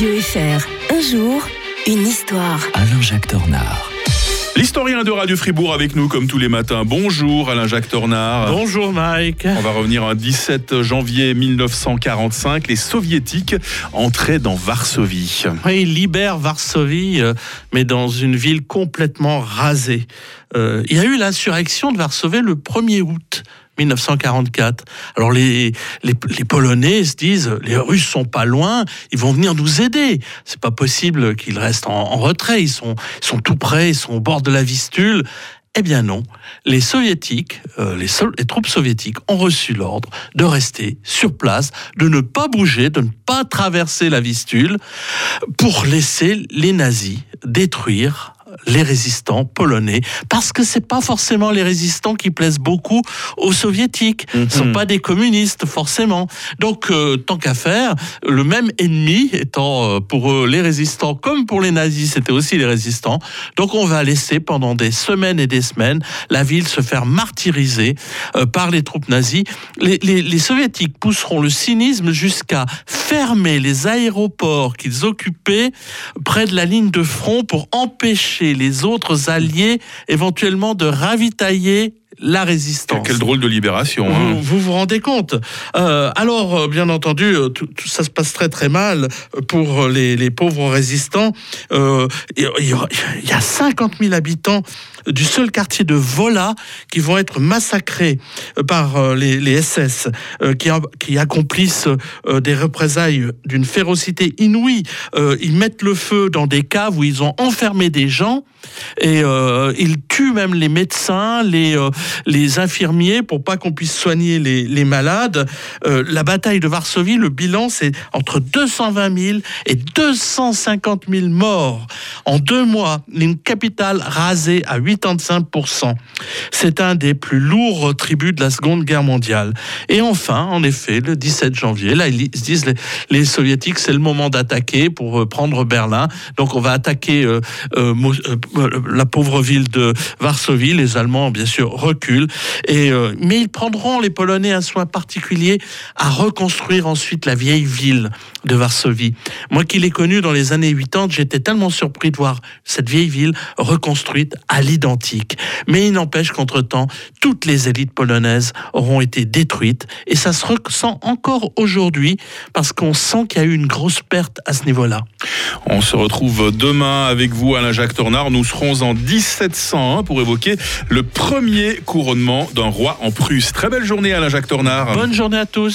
Radio FR. Un jour, une histoire. Alain-Jacques Tornard. L'historien de Radio Fribourg avec nous comme tous les matins. Bonjour Alain-Jacques Tornard. Bonjour Mike. On va revenir un 17 janvier 1945. Les soviétiques entraient dans Varsovie. Oui, ils libèrent Varsovie, euh, mais dans une ville complètement rasée. Euh, il y a eu l'insurrection de Varsovie le 1er août 1944. Alors les, les, les, Polonais se disent les Russes sont pas loin, ils vont venir nous aider. C'est pas possible qu'ils restent en, retrait. Ils sont, ils sont tout près, ils sont au bord de la Vistule. Eh bien non, les soviétiques, euh, les, troupes soviétiques ont reçu l'ordre de rester sur place, de ne pas bouger, de ne pas traverser la Vistule, pour laisser les nazis détruire les résistants polonais, parce que c'est pas forcément les résistants qui plaisent beaucoup aux soviétiques. Ce ne sont pas des communistes forcément. Donc euh, tant qu'à faire, le même ennemi étant euh, pour eux les résistants comme pour les nazis, c'était aussi les résistants. Donc on va laisser pendant des semaines et des semaines la ville se faire martyriser euh, par les troupes nazies. Les, les, les soviétiques pousseront le cynisme jusqu'à fermer les aéroports qu'ils occupaient près de la ligne de front pour empêcher les autres alliés éventuellement de ravitailler la résistance. Quelle drôle de libération. Hein. Vous, vous, vous rendez compte euh, Alors, bien entendu, tout, tout, ça se passe très très mal pour les, les pauvres résistants. Euh, il, y y a 50 000 habitants du seul quartier de Vola qui vont être massacrés par les, les SS euh, qui, qui, accomplissent euh, des représailles d'une férocité inouïe. Euh, ils mettent le feu dans des caves où ils ont enfermé des gens et ils tuent même les médecins, les, les infirmiers pour pas qu'on puisse soigner les, les malades. la bataille de Varsovie, le bilan, c'est entre 220 000 et 250 000 morts en deux mois. Une capitale rasée à 85%. C'est un des plus lourds tributs de la Seconde Guerre mondiale. Et enfin, en effet, le 17 janvier, là, ils se disent, les, les soviétiques, c'est le moment d'attaquer pour prendre Berlin. Donc, on va attaquer euh, euh, la pauvre ville de Varsovie. Les Allemands, bien sûr, reculent. Et, euh, mais ils prendront, les Polonais, un soin particulier à reconstruire ensuite la vieille ville de Varsovie. Moi qui l'ai connue dans les années 80, j'étais tellement surpris de voir cette vieille ville reconstruite à l'identique. Mais il n'empêche qu'entre-temps, toutes les élites polonaises auront été détruites et ça se ressent encore aujourd'hui parce qu'on sent qu'il y a eu une grosse perte à ce niveau-là. On se retrouve demain avec vous, Alain-Jacques Tornard. Nous serons en 1701 pour évoquer le premier couronnement d'un roi en Prusse. Très belle journée, Alain-Jacques Tornard. Bonne journée à tous.